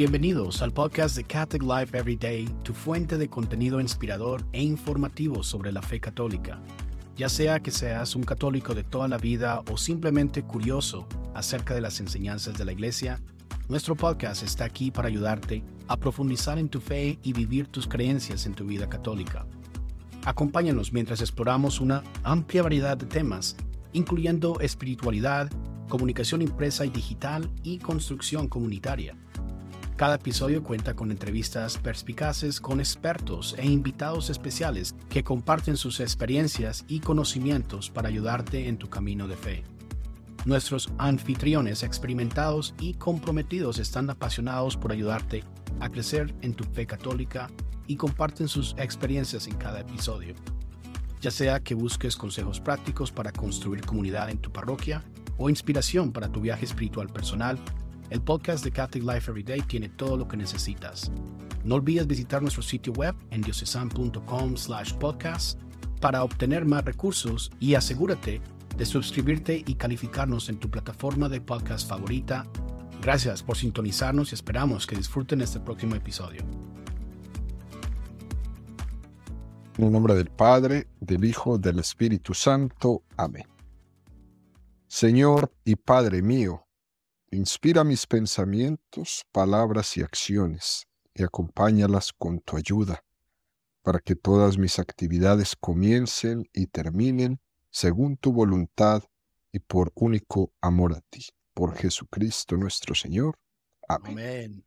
Bienvenidos al podcast de Catholic Life Every Day, tu fuente de contenido inspirador e informativo sobre la fe católica. Ya sea que seas un católico de toda la vida o simplemente curioso acerca de las enseñanzas de la Iglesia, nuestro podcast está aquí para ayudarte a profundizar en tu fe y vivir tus creencias en tu vida católica. Acompáñanos mientras exploramos una amplia variedad de temas, incluyendo espiritualidad, comunicación impresa y digital y construcción comunitaria. Cada episodio cuenta con entrevistas perspicaces con expertos e invitados especiales que comparten sus experiencias y conocimientos para ayudarte en tu camino de fe. Nuestros anfitriones experimentados y comprometidos están apasionados por ayudarte a crecer en tu fe católica y comparten sus experiencias en cada episodio. Ya sea que busques consejos prácticos para construir comunidad en tu parroquia o inspiración para tu viaje espiritual personal, el podcast de Catholic Life Every Day tiene todo lo que necesitas. No olvides visitar nuestro sitio web en diocesan.com/podcast para obtener más recursos y asegúrate de suscribirte y calificarnos en tu plataforma de podcast favorita. Gracias por sintonizarnos y esperamos que disfruten este próximo episodio. En el nombre del Padre, del Hijo, del Espíritu Santo. Amén. Señor y Padre mío, Inspira mis pensamientos, palabras y acciones y acompáñalas con tu ayuda, para que todas mis actividades comiencen y terminen según tu voluntad y por único amor a ti. Por Jesucristo nuestro Señor. Amén.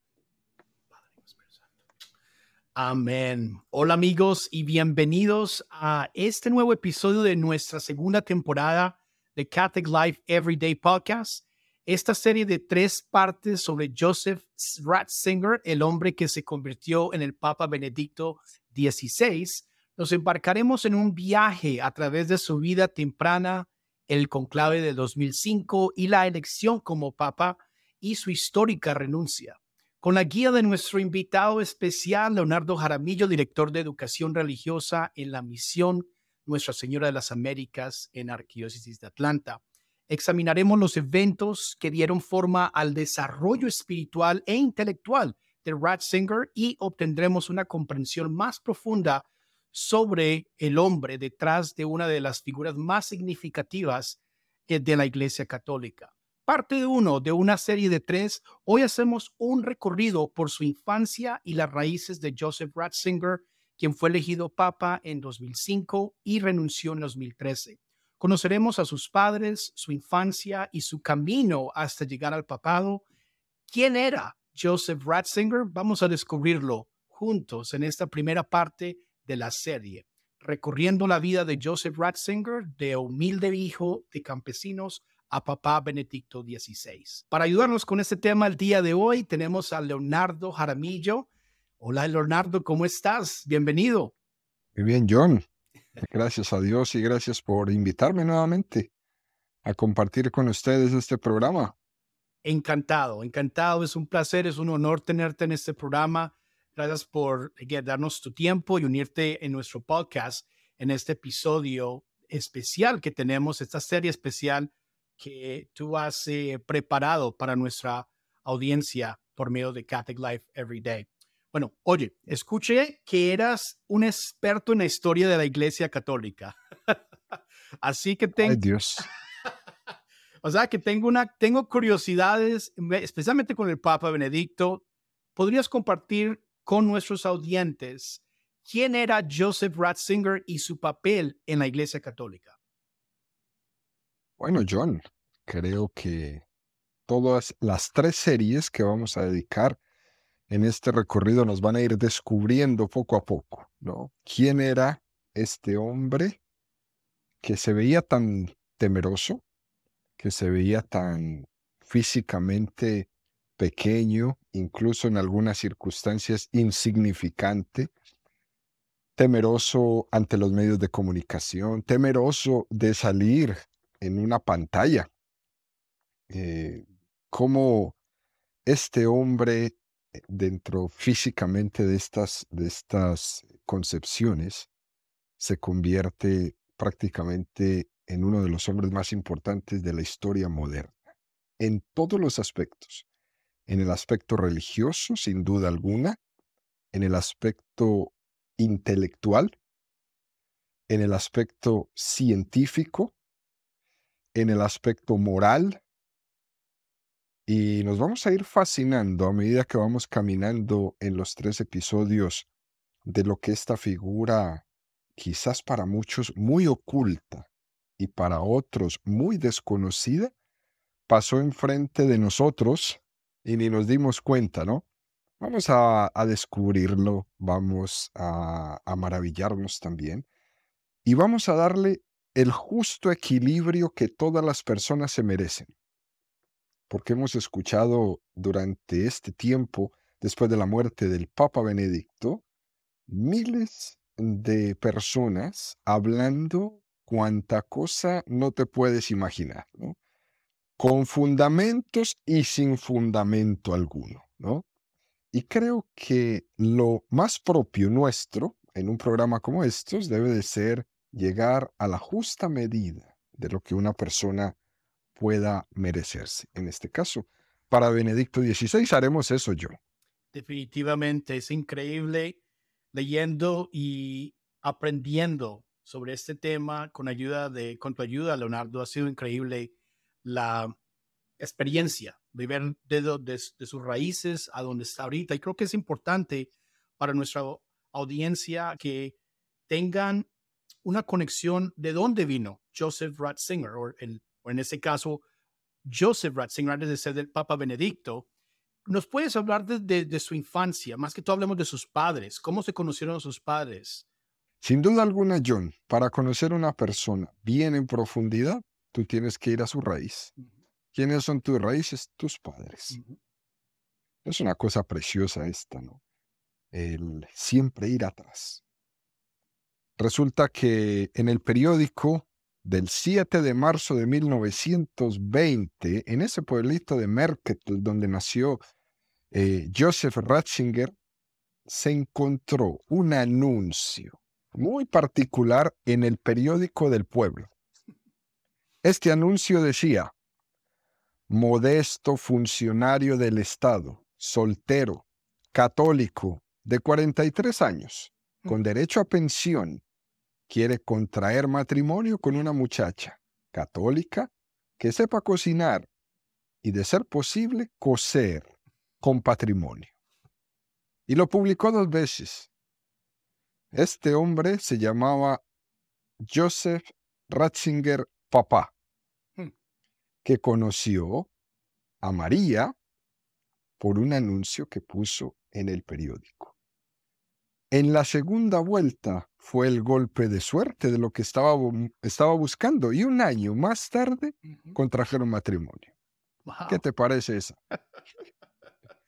Amén. Hola amigos y bienvenidos a este nuevo episodio de nuestra segunda temporada de Catholic Life Everyday Podcast esta serie de tres partes sobre Joseph Ratzinger, el hombre que se convirtió en el Papa Benedicto XVI, nos embarcaremos en un viaje a través de su vida temprana, el conclave de 2005 y la elección como Papa y su histórica renuncia. Con la guía de nuestro invitado especial, Leonardo Jaramillo, director de Educación Religiosa en la misión Nuestra Señora de las Américas en Arquidiócesis de Atlanta examinaremos los eventos que dieron forma al desarrollo espiritual e intelectual de Ratzinger y obtendremos una comprensión más profunda sobre el hombre detrás de una de las figuras más significativas eh, de la Iglesia Católica. Parte uno de una serie de tres, hoy hacemos un recorrido por su infancia y las raíces de Joseph Ratzinger, quien fue elegido papa en 2005 y renunció en 2013. Conoceremos a sus padres, su infancia y su camino hasta llegar al papado. ¿Quién era Joseph Ratzinger? Vamos a descubrirlo juntos en esta primera parte de la serie, recorriendo la vida de Joseph Ratzinger, de humilde hijo de campesinos a papá Benedicto XVI. Para ayudarnos con este tema el día de hoy, tenemos a Leonardo Jaramillo. Hola Leonardo, ¿cómo estás? Bienvenido. Muy bien, John. Gracias a Dios y gracias por invitarme nuevamente a compartir con ustedes este programa. Encantado, encantado. Es un placer, es un honor tenerte en este programa. Gracias por darnos tu tiempo y unirte en nuestro podcast en este episodio especial que tenemos, esta serie especial que tú has eh, preparado para nuestra audiencia por medio de Catholic Life Every Day. Bueno, oye, escuché que eras un experto en la historia de la Iglesia Católica. Así que tengo... Ay, Dios. o sea, que tengo, una, tengo curiosidades, especialmente con el Papa Benedicto. ¿Podrías compartir con nuestros audientes quién era Joseph Ratzinger y su papel en la Iglesia Católica? Bueno, John, creo que todas las tres series que vamos a dedicar en este recorrido nos van a ir descubriendo poco a poco, ¿no? ¿Quién era este hombre que se veía tan temeroso, que se veía tan físicamente pequeño, incluso en algunas circunstancias insignificante, temeroso ante los medios de comunicación, temeroso de salir en una pantalla. Eh, cómo este hombre dentro físicamente de estas, de estas concepciones, se convierte prácticamente en uno de los hombres más importantes de la historia moderna, en todos los aspectos, en el aspecto religioso, sin duda alguna, en el aspecto intelectual, en el aspecto científico, en el aspecto moral, y nos vamos a ir fascinando a medida que vamos caminando en los tres episodios de lo que esta figura, quizás para muchos muy oculta y para otros muy desconocida, pasó enfrente de nosotros y ni nos dimos cuenta, ¿no? Vamos a, descubrirlo, vamos a, maravillarnos también y vamos a darle el justo equilibrio que todas las personas se merecen. Porque hemos escuchado durante este tiempo, después de la muerte del Papa Benedicto, miles de personas hablando cuanta cosa no te puedes imaginar, ¿no? Con fundamentos y sin fundamento alguno, ¿no? Y creo que lo más propio nuestro en un programa como estos debe de ser llegar a la justa medida de lo que una persona pueda merecerse. En este caso, para Benedicto XVI haremos eso yo. Definitivamente es increíble leyendo y aprendiendo sobre este tema con ayuda de con tu ayuda Leonardo ha sido increíble la experiencia de ver de, sus raíces a donde está ahorita y creo que es importante para nuestra audiencia que tengan una conexión de dónde vino Joseph Ratzinger, o, o en ese caso, Joseph Ratzinger, antes de ser del Papa Benedicto. ¿Nos puedes hablar de, de, su infancia? Más que todo hablemos de sus padres. ¿Cómo se conocieron sus padres? Sin duda alguna, John, para conocer a una persona bien en profundidad, tú tienes que ir a su raíz. ¿Quiénes son tus raíces? Tus padres. Es una cosa preciosa esta, ¿no? El siempre ir atrás. Resulta que en el periódico del 7 de marzo de 1920, en ese pueblito de Merketel donde nació eh, Joseph Ratzinger, se encontró un anuncio muy particular en el periódico del pueblo. Este anuncio decía, modesto funcionario del Estado, soltero, católico, de 43 años, con derecho a pensión, quiere contraer matrimonio con una muchacha católica que sepa cocinar y, de ser posible, coser con patrimonio. Y lo publicó dos veces. Este hombre se llamaba Joseph Ratzinger Papá, hmm. que conoció a María por un anuncio que puso en el periódico. En la segunda vuelta fue el golpe de suerte de lo que estaba, estaba buscando y un año más tarde contrajeron matrimonio. ¿Qué te parece eso?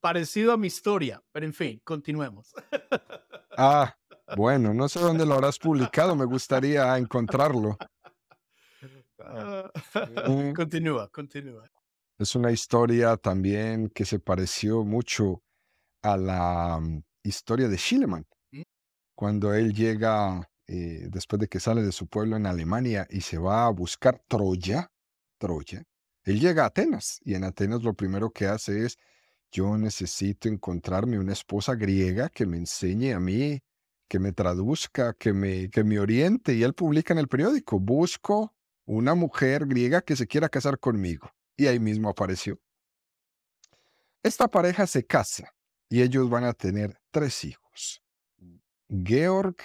Parecido a mi historia, pero en fin, continuemos. ah, bueno, no sé dónde lo habrás publicado, me gustaría encontrarlo. Mm. continúa, continúa. Es una historia también que se pareció mucho a la mm, historia de Schillemann, mm. cuando él llega, eh, después de que sale de su pueblo en Alemania y se va a buscar Troya, Troya, él llega a Atenas y en Atenas lo primero que hace es, yo necesito encontrarme una esposa griega que me enseñe a mí, que me traduzca, que me, que me oriente. Y él publica en el periódico, busco una mujer griega que se quiera casar conmigo. Y ahí mismo apareció. Esta pareja se casa y ellos van a tener tres hijos. Georg,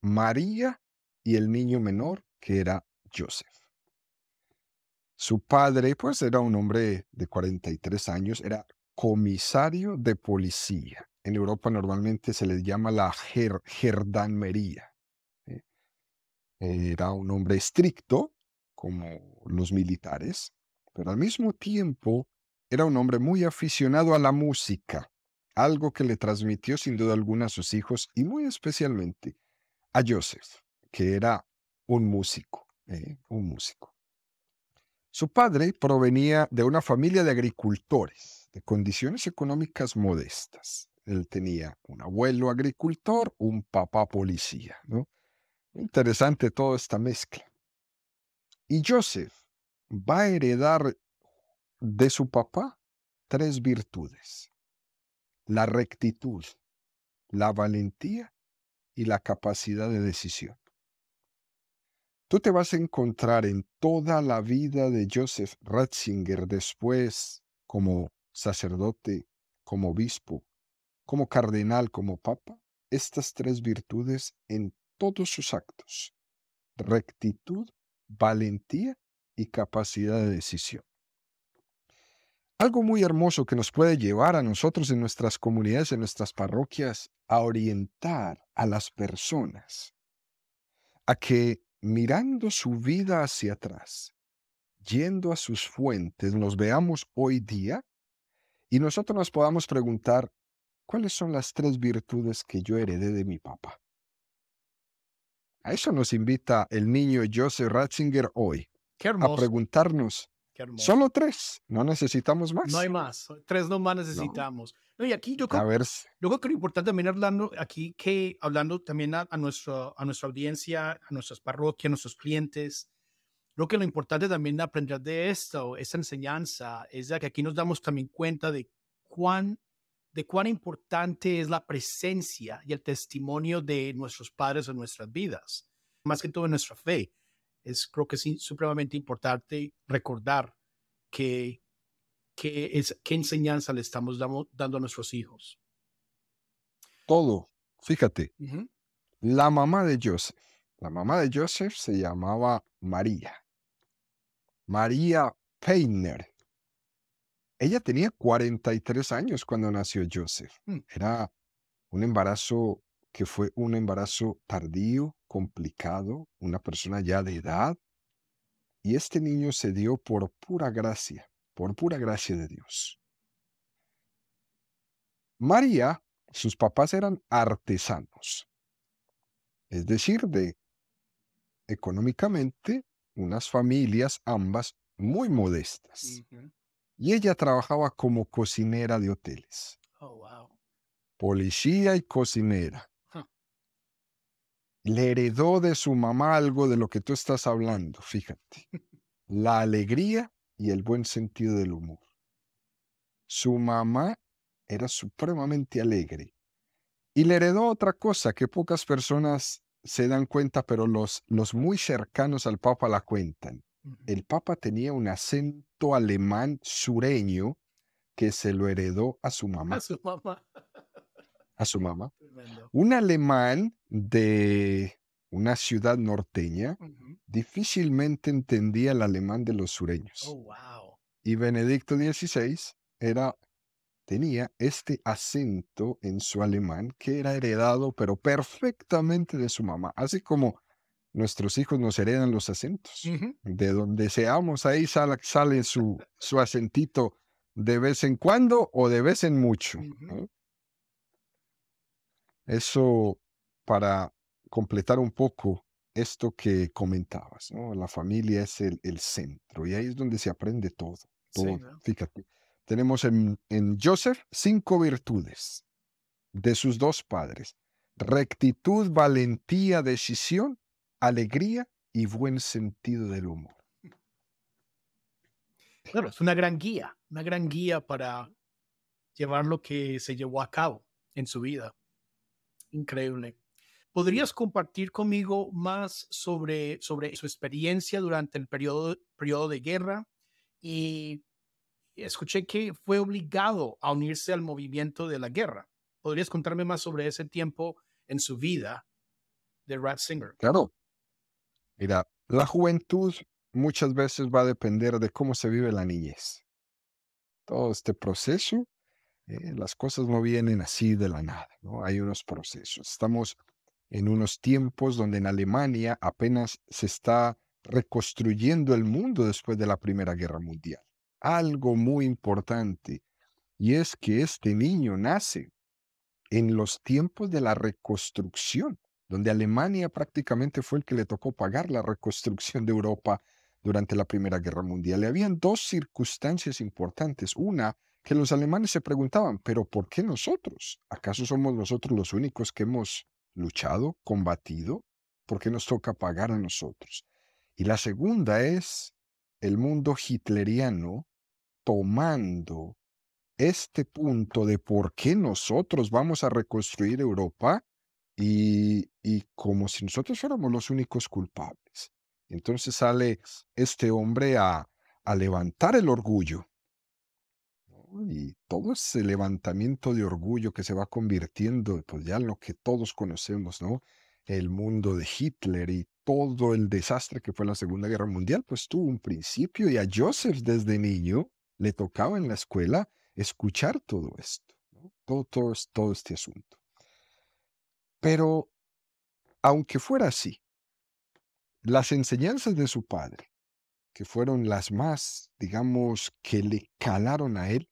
María y el niño menor que era Joseph. Su padre, pues, era un hombre de 43 años, era comisario de policía. En Europa normalmente se les llama la gerdanmería. Era un hombre estricto, como los militares, pero al mismo tiempo era un hombre muy aficionado a la música algo que le transmitió sin duda alguna a sus hijos y muy especialmente a Joseph, que era un músico, ¿eh? un músico. Su padre provenía de una familia de agricultores, de condiciones económicas modestas. Él tenía un abuelo agricultor, un papá policía. Interesante toda esta mezcla. Y Joseph va a heredar de su papá tres virtudes, la rectitud, la valentía y la capacidad de decisión. Tú te vas a encontrar en toda la vida de Joseph Ratzinger después como sacerdote, como obispo, como cardenal, como papa, estas tres virtudes en todos sus actos. Rectitud, valentía y capacidad de decisión. Algo muy hermoso que nos puede llevar a nosotros en nuestras comunidades, en nuestras parroquias, a orientar a las personas a que mirando su vida hacia atrás, yendo a sus fuentes, nos veamos hoy día y nosotros nos podamos preguntar, ¿cuáles son las tres virtudes que yo heredé de mi papá? A eso nos invita el niño Joseph Ratzinger hoy, a preguntarnos, solo tres, no necesitamos más. No hay más, tres nomás necesitamos. No, y aquí yo creo, yo creo que lo importante también hablando aquí, que hablando también a, nuestro, a nuestra audiencia, a nuestras parroquias, a nuestros clientes, creo que lo importante también de aprender de esto, esa enseñanza, es de que aquí nos damos también cuenta de cuán, de cuán importante es la presencia y el testimonio de nuestros padres en nuestras vidas, más que todo en nuestra fe. Es, creo que es supremamente importante recordar que qué, es, qué enseñanza le estamos dando a nuestros hijos. Todo. Fíjate, la mamá de Joseph, la mamá de Joseph se llamaba María. María Peiner. Ella tenía 43 años cuando nació Joseph. Mm. Era un embarazo que fue un embarazo tardío, complicado, una persona ya de edad. Y este niño se dio por pura gracia por pura gracia de Dios. María, sus papás eran artesanos, es decir, de económicamente unas familias ambas muy modestas. Y ella trabajaba como cocinera de hoteles. Oh, Policía y cocinera. Le heredó de su mamá algo de lo que tú estás hablando, fíjate. La alegría y el buen sentido del humor. Su mamá era supremamente alegre y le heredó otra cosa que pocas personas se dan cuenta, pero los, los muy cercanos al Papa la cuentan. El Papa tenía un acento alemán sureño que se lo heredó a su mamá. A su mamá. A su mamá. Un alemán de una ciudad norteña, difícilmente entendía el alemán de los sureños. Oh, wow. Y Benedicto XVI era, tenía este acento en su alemán que era heredado, pero perfectamente de su mamá. Así como nuestros hijos nos heredan los acentos. De donde seamos, ahí sale, sale su, su acentito de vez en cuando o de vez en mucho. Eso para completar un poco esto que comentabas, ¿no? La familia es el, centro y ahí es donde se aprende todo. Fíjate, tenemos en, en Joseph cinco virtudes de sus dos padres. Rectitud, valentía, decisión, alegría y buen sentido del humor. Claro, es una gran guía, una gran guía para llevar lo que se llevó a cabo en su vida. Increíble. ¿Podrías compartir conmigo más sobre, sobre su experiencia durante el periodo, periodo de guerra? Y escuché que fue obligado a unirse al movimiento de la guerra. ¿Podrías contarme más sobre ese tiempo en su vida de Ratzinger? Claro. Mira, la juventud muchas veces va a depender de cómo se vive la niñez. Todo este proceso, eh, las cosas no vienen así de la nada, ¿no? Hay unos procesos. Estamos en unos tiempos donde en Alemania apenas se está reconstruyendo el mundo después de la Primera Guerra Mundial. Algo muy importante, y es que este niño nace en los tiempos de la reconstrucción, donde Alemania prácticamente fue el que le tocó pagar la reconstrucción de Europa durante la Primera Guerra Mundial. Y habían dos circunstancias importantes. Una, que los alemanes se preguntaban, pero ¿por qué nosotros? ¿Acaso somos nosotros los únicos que hemos luchado, combatido, porque nos toca pagar a nosotros. Y la segunda es el mundo hitleriano tomando este punto de por qué nosotros vamos a reconstruir Europa y, y como si nosotros fuéramos los únicos culpables. Entonces sale este hombre a, a levantar el orgullo. Y todo ese levantamiento de orgullo que se va convirtiendo, pues ya en lo que todos conocemos, ¿no? El mundo de Hitler y todo el desastre que fue la Segunda Guerra Mundial, pues tuvo un principio y a Joseph desde niño le tocaba en la escuela escuchar todo esto, todo, todo, todo este asunto. Pero, aunque fuera así, las enseñanzas de su padre, que fueron las más, digamos, que le calaron a él,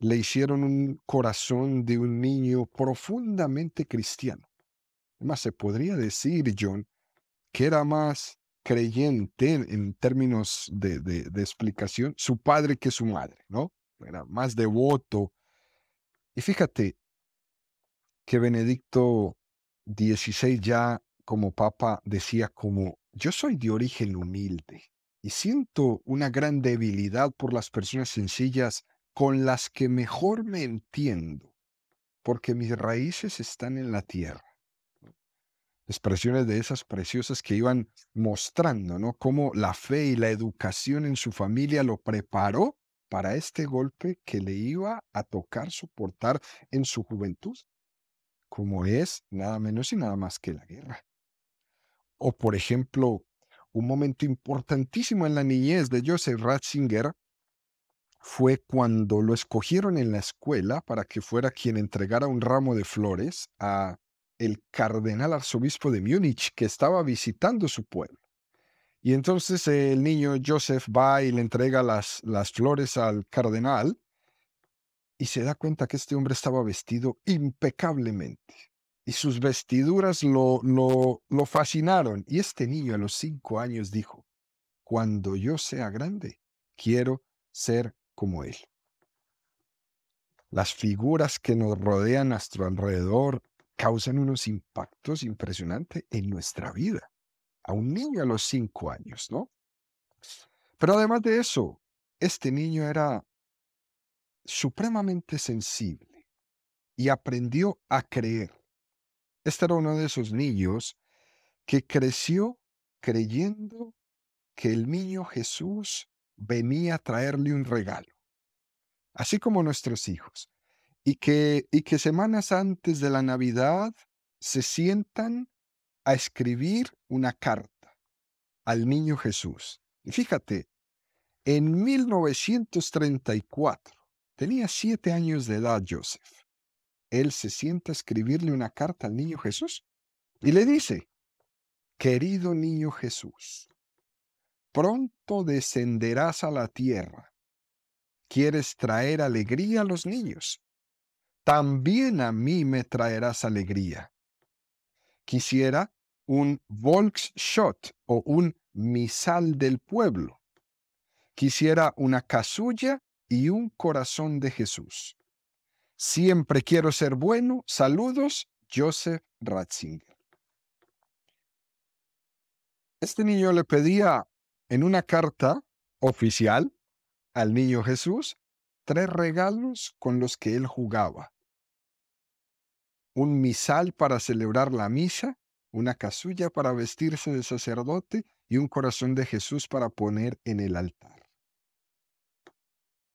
le hicieron un corazón de un niño profundamente cristiano. Además, se podría decir, John, que era más creyente en términos de, de, explicación su padre que su madre, ¿no? Era más devoto. Y fíjate que Benedicto XVI ya como papa decía como, yo soy de origen humilde y siento una gran debilidad por las personas sencillas con las que mejor me entiendo, porque mis raíces están en la tierra. Expresiones de esas preciosas que iban mostrando, ¿no? Cómo la fe y la educación en su familia lo preparó para este golpe que le iba a tocar soportar en su juventud, como es nada menos y nada más que la guerra. O por ejemplo, un momento importantísimo en la niñez de Joseph Ratzinger fue cuando lo escogieron en la escuela para que fuera quien entregara un ramo de flores a el cardenal arzobispo de Múnich que estaba visitando su pueblo. Y entonces el niño Joseph va y le entrega las, las flores al cardenal y se da cuenta que este hombre estaba vestido impecablemente y sus vestiduras lo, lo, lo fascinaron. Y este niño a los cinco años dijo, cuando yo sea grande, quiero ser como él. Las figuras que nos rodean a nuestro alrededor causan unos impactos impresionantes en nuestra vida. A un niño a los cinco años, ¿no? Pero además de eso, este niño era supremamente sensible y aprendió a creer este era uno de esos niños que creció creyendo que el niño Jesús venía a traerle un regalo, así como nuestros hijos, y que, y que semanas antes de la Navidad se sientan a escribir una carta al niño Jesús. Y fíjate, en 1934, tenía siete años de edad Joseph él se sienta a escribirle una carta al niño Jesús y le dice, querido niño Jesús, pronto descenderás a la tierra. ¿Quieres traer alegría a los niños? También a mí me traerás alegría. Quisiera un Volksschott o un misal del pueblo. Quisiera una casulla y un corazón de Jesús. Siempre quiero ser bueno. Saludos, Joseph Ratzinger. Este niño le pedía en una carta oficial al niño Jesús tres regalos con los que él jugaba. Un misal para celebrar la misa, una casulla para vestirse de sacerdote y un corazón de Jesús para poner en el altar.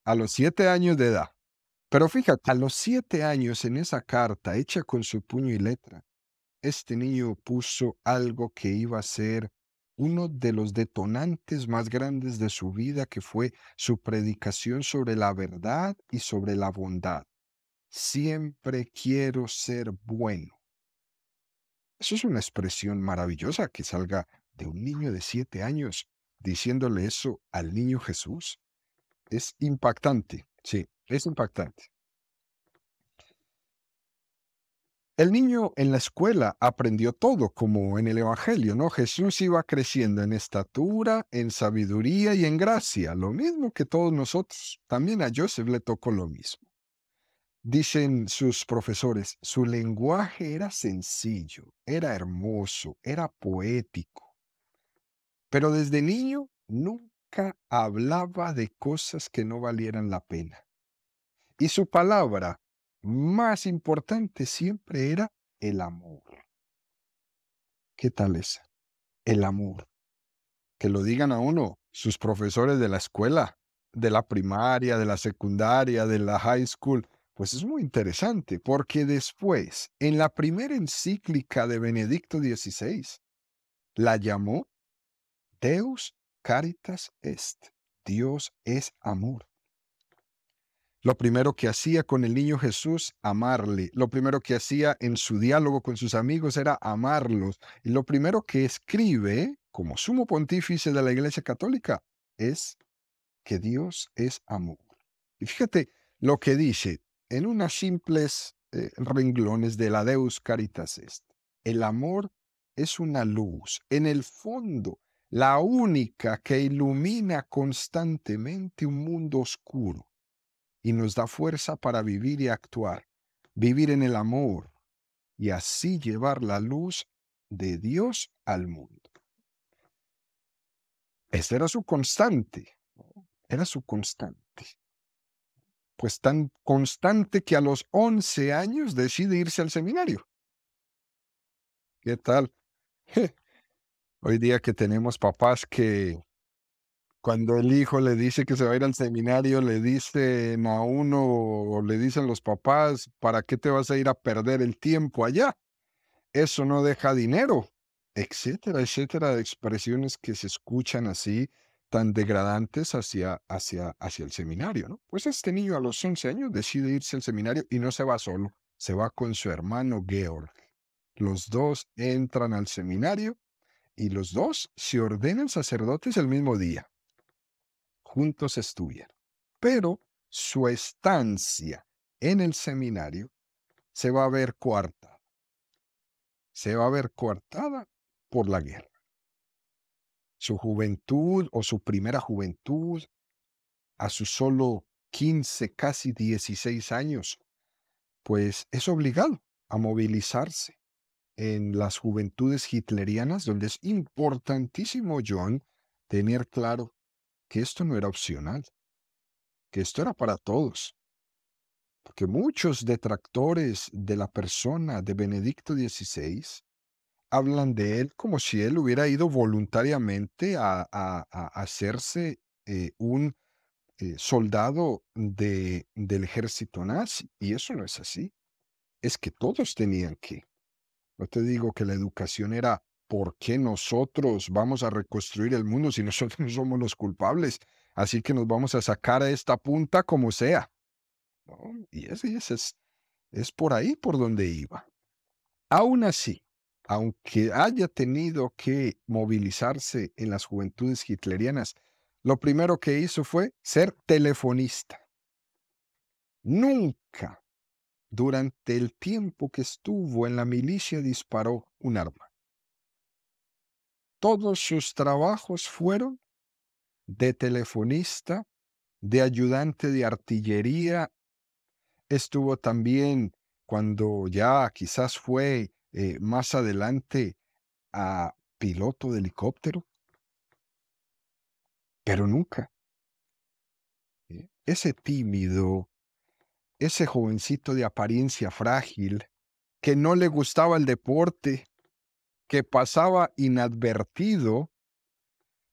A los siete años de edad, pero fíjate, a los siete años en esa carta hecha con su puño y letra, este niño puso algo que iba a ser uno de los detonantes más grandes de su vida, que fue su predicación sobre la verdad y sobre la bondad. Siempre quiero ser bueno. Eso es una expresión maravillosa que salga de un niño de siete años diciéndole eso al niño Jesús. Es impactante, sí. Es impactante. El niño en la escuela aprendió todo, como en el Evangelio, ¿no? Jesús iba creciendo en estatura, en sabiduría y en gracia, lo mismo que todos nosotros. También a Joseph le tocó lo mismo. Dicen sus profesores, su lenguaje era sencillo, era hermoso, era poético. Pero desde niño nunca hablaba de cosas que no valieran la pena Y su palabra más importante siempre era el amor. ¿Qué tal es? El amor. Que lo digan a uno sus profesores de la escuela, de la primaria, de la secundaria, de la high school. Pues es muy interesante porque después, en la primera encíclica de Benedicto XVI, la llamó Deus Caritas Est. Dios es amor. Lo primero que hacía con el niño Jesús, amarle. Lo primero que hacía en su diálogo con sus amigos era amarlos. Y lo primero que escribe como sumo pontífice de la Iglesia Católica es que Dios es amor. Y fíjate lo que dice en unas simples eh, renglones de la Deus Caritas Est. El amor es una luz, en el fondo, la única que ilumina constantemente un mundo oscuro y nos da fuerza para vivir y actuar, vivir en el amor y así llevar la luz de Dios al mundo. Esta era su constante, era su constante. Pues tan constante que a los 11 años decide irse al seminario. ¿Qué tal? Hoy día que tenemos papás que cuando el hijo le dice que se va a ir al seminario, le dicen a uno o le dicen los papás, ¿para qué te vas a ir a perder el tiempo allá? Eso no deja dinero, etcétera, etcétera, de expresiones que se escuchan así tan degradantes hacia, hacia, hacia el seminario, ¿no? Pues este niño a los 11 años decide irse al seminario y no se va solo, se va con su hermano Georg. Los dos entran al seminario y los dos se ordenan sacerdotes el mismo día juntos estudian. Pero su estancia en el seminario se va a ver coartada. Se va a ver coartada por la guerra. Su juventud o su primera juventud, a sus solo 15, casi 16 años, pues es obligado a movilizarse en las juventudes hitlerianas, donde es importantísimo, John, tener claro que esto no era opcional, que esto era para todos. Porque muchos detractores de la persona de Benedicto XVI hablan de él como si él hubiera ido voluntariamente a, hacerse eh, un eh, soldado de, del ejército nazi. Y eso no es así. Es que todos tenían que. No te digo que la educación era ¿por qué nosotros vamos a reconstruir el mundo si nosotros no somos los culpables? Así que nos vamos a sacar a esta punta como sea. Y ese, es, es por ahí por donde iba. Aún así, aunque haya tenido que movilizarse en las juventudes hitlerianas, lo primero que hizo fue ser telefonista. Nunca durante el tiempo que estuvo en la milicia disparó un arma todos sus trabajos fueron de telefonista, de ayudante de artillería. Estuvo también cuando ya quizás fue eh, más adelante a piloto de helicóptero. Pero nunca. ¿eh? Ese tímido, ese jovencito de apariencia frágil, que no le gustaba el deporte, que pasaba inadvertido,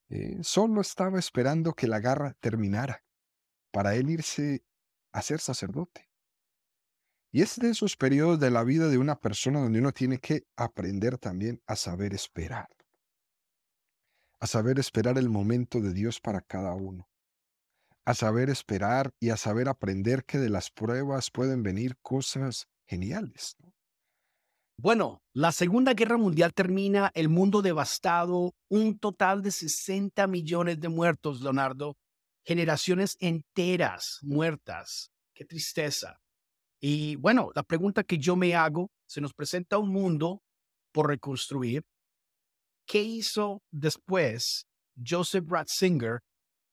eh, solo estaba esperando que la garra terminara para él irse a ser sacerdote. Y es de esos periodos de la vida de una persona donde uno tiene que aprender también a saber esperar, a saber esperar el momento de Dios para cada uno, a saber esperar y a saber aprender que de las pruebas pueden venir cosas geniales. Bueno, la Segunda Guerra Mundial termina, el mundo devastado, un total de 60 millones de muertos, Leonardo, generaciones enteras muertas. Qué tristeza. Y bueno, la pregunta que yo me hago, se nos presenta un mundo por reconstruir. ¿Qué hizo después Joseph Ratzinger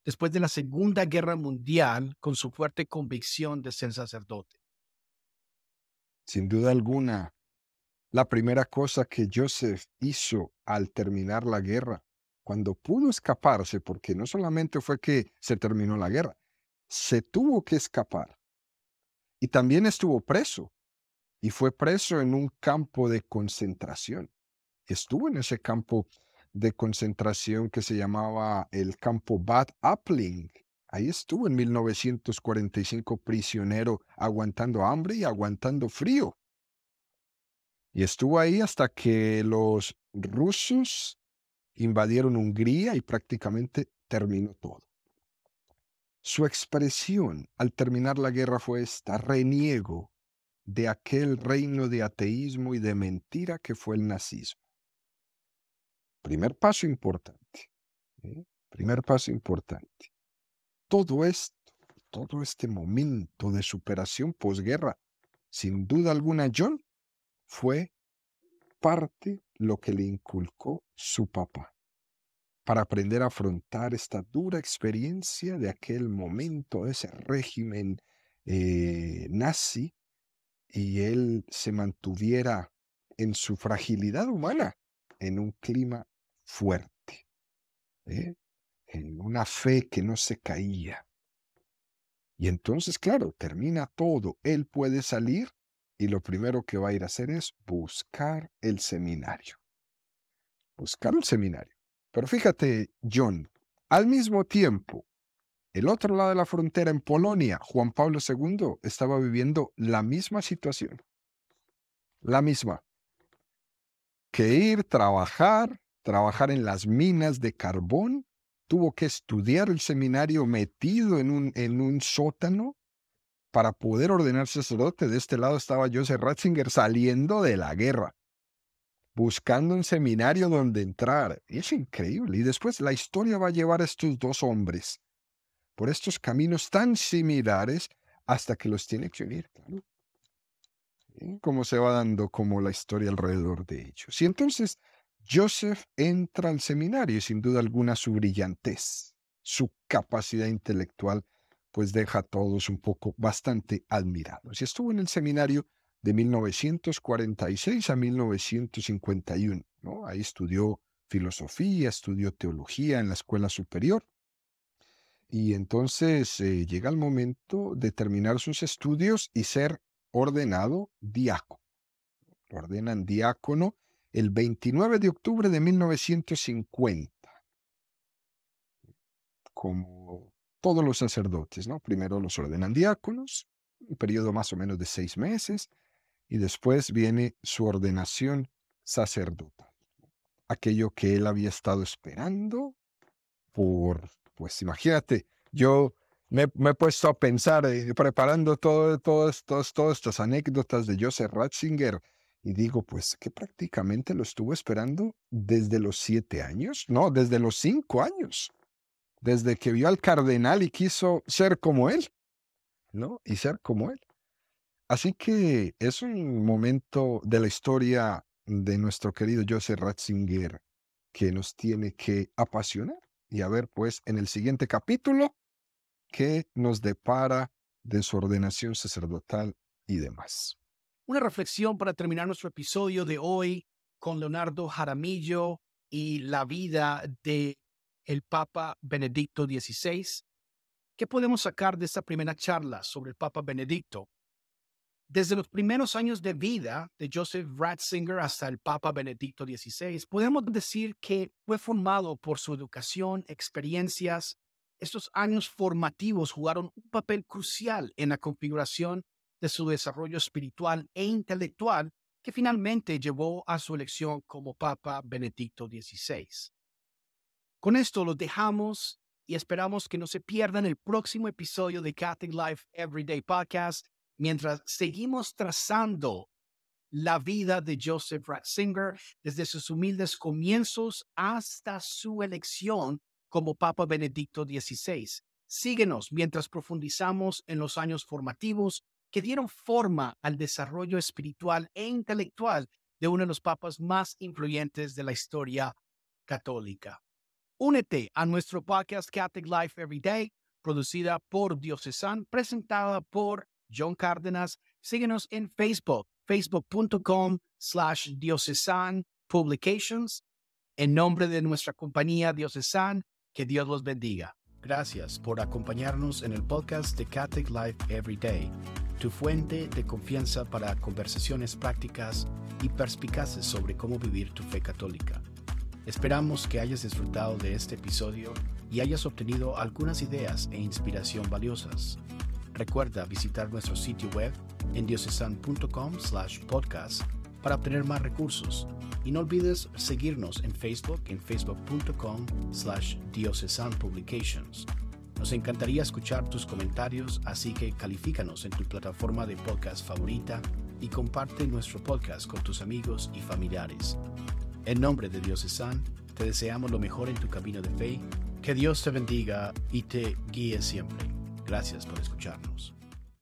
después de la Segunda Guerra Mundial con su fuerte convicción de ser sacerdote? Sin duda alguna, la primera cosa que Joseph hizo al terminar la guerra, cuando pudo escaparse, porque no solamente fue que se terminó la guerra, se tuvo que escapar. y también estuvo preso. Y fue preso en un campo de concentración. Estuvo en ese campo de concentración que se llamaba el campo Bad Appling. Ahí estuvo en 1945 prisionero, aguantando hambre y aguantando frío. Y estuvo ahí hasta que los rusos invadieron Hungría y prácticamente terminó todo. Su expresión al terminar la guerra fue esta, reniego de aquel reino de ateísmo y de mentira que fue el nazismo. Primer paso importante. ¿eh? Primer paso importante. Todo esto, todo este momento de superación posguerra, sin duda alguna, John, fue parte lo que le inculcó su papá para aprender a afrontar esta dura experiencia de aquel momento, ese régimen eh, nazi, y él se mantuviera en su fragilidad humana, en un clima fuerte, ¿eh? en una fe que no se caía. Y entonces, claro, termina todo. Él puede salir y lo primero que va a ir a hacer es buscar el seminario. Buscar el seminario. Pero fíjate, John, al mismo tiempo, el otro lado de la frontera, en Polonia, Juan Pablo II estaba viviendo la misma situación. La misma. Que ir, trabajar, trabajar en las minas de carbón, tuvo que estudiar el seminario metido en un, en un sótano para poder ordenar sacerdote. De este lado estaba Joseph Ratzinger saliendo de la guerra, buscando un seminario donde entrar. Y es increíble. Y después la historia va a llevar a estos dos hombres por estos caminos tan similares hasta que los tiene que unir, claro. Cómo se va dando como la historia alrededor de ellos. Y entonces Joseph entra al seminario y sin duda alguna su brillantez, su capacidad intelectual pues deja a todos un poco bastante admirados. Y estuvo en el seminario de 1946 a 1951. ¿no? Ahí estudió filosofía, estudió teología en la escuela superior. Y entonces eh, llega el momento de terminar sus estudios y ser ordenado diácono. Lo ordenan diácono el 29 de octubre de 1950. Como todos los sacerdotes, ¿no? Primero los ordenan diáconos, un periodo más o menos de seis meses, y después viene su ordenación sacerdotal. Aquello que él había estado esperando por, pues imagínate, yo me, he puesto a pensar, eh, preparando todo, todas estas anécdotas de Joseph Ratzinger, y digo, pues que prácticamente lo estuvo esperando desde los siete años, no, desde los cinco años desde que vio al cardenal y quiso ser como él, ¿no? Y ser como él. Así que es un momento de la historia de nuestro querido Joseph Ratzinger que nos tiene que apasionar. Y a ver, pues, en el siguiente capítulo, qué nos depara de su ordenación sacerdotal y demás. Una reflexión para terminar nuestro episodio de hoy con Leonardo Jaramillo y la vida de el Papa Benedicto XVI. ¿Qué podemos sacar de esta primera charla sobre el Papa Benedicto? Desde los primeros años de vida de Joseph Ratzinger hasta el Papa Benedicto XVI, podemos decir que fue formado por su educación, experiencias. Estos años formativos jugaron un papel crucial en la configuración de su desarrollo espiritual e intelectual que finalmente llevó a su elección como Papa Benedicto XVI. Con esto lo dejamos y esperamos que no se pierdan el próximo episodio de Catholic Life Everyday Podcast mientras seguimos trazando la vida de Joseph Ratzinger desde sus humildes comienzos hasta su elección como Papa Benedicto XVI. Síguenos mientras profundizamos en los años formativos que dieron forma al desarrollo espiritual e intelectual de uno de los papas más influyentes de la historia católica. Únete a nuestro podcast Catholic Life Every Day, producida por Diocesan, presentada por John Cárdenas. Síguenos en Facebook, facebook.com slash diocesan publications. En nombre de nuestra compañía Diocesan, que Dios los bendiga. Gracias por acompañarnos en el podcast de Catholic Life Every Day, tu fuente de confianza para conversaciones prácticas y perspicaces sobre cómo vivir tu fe católica. Esperamos que hayas disfrutado de este episodio y hayas obtenido algunas ideas e inspiración valiosas. Recuerda visitar nuestro sitio web en diocesan.com slash podcast para obtener más recursos y no olvides seguirnos en Facebook en facebook.com slash diocesanpublications. Nos encantaría escuchar tus comentarios, así que califícanos en tu plataforma de podcast favorita y comparte nuestro podcast con tus amigos y familiares. En nombre de Diocesan, te deseamos lo mejor en tu camino de fe. Que Dios te bendiga y te guíe siempre. Gracias por escucharnos.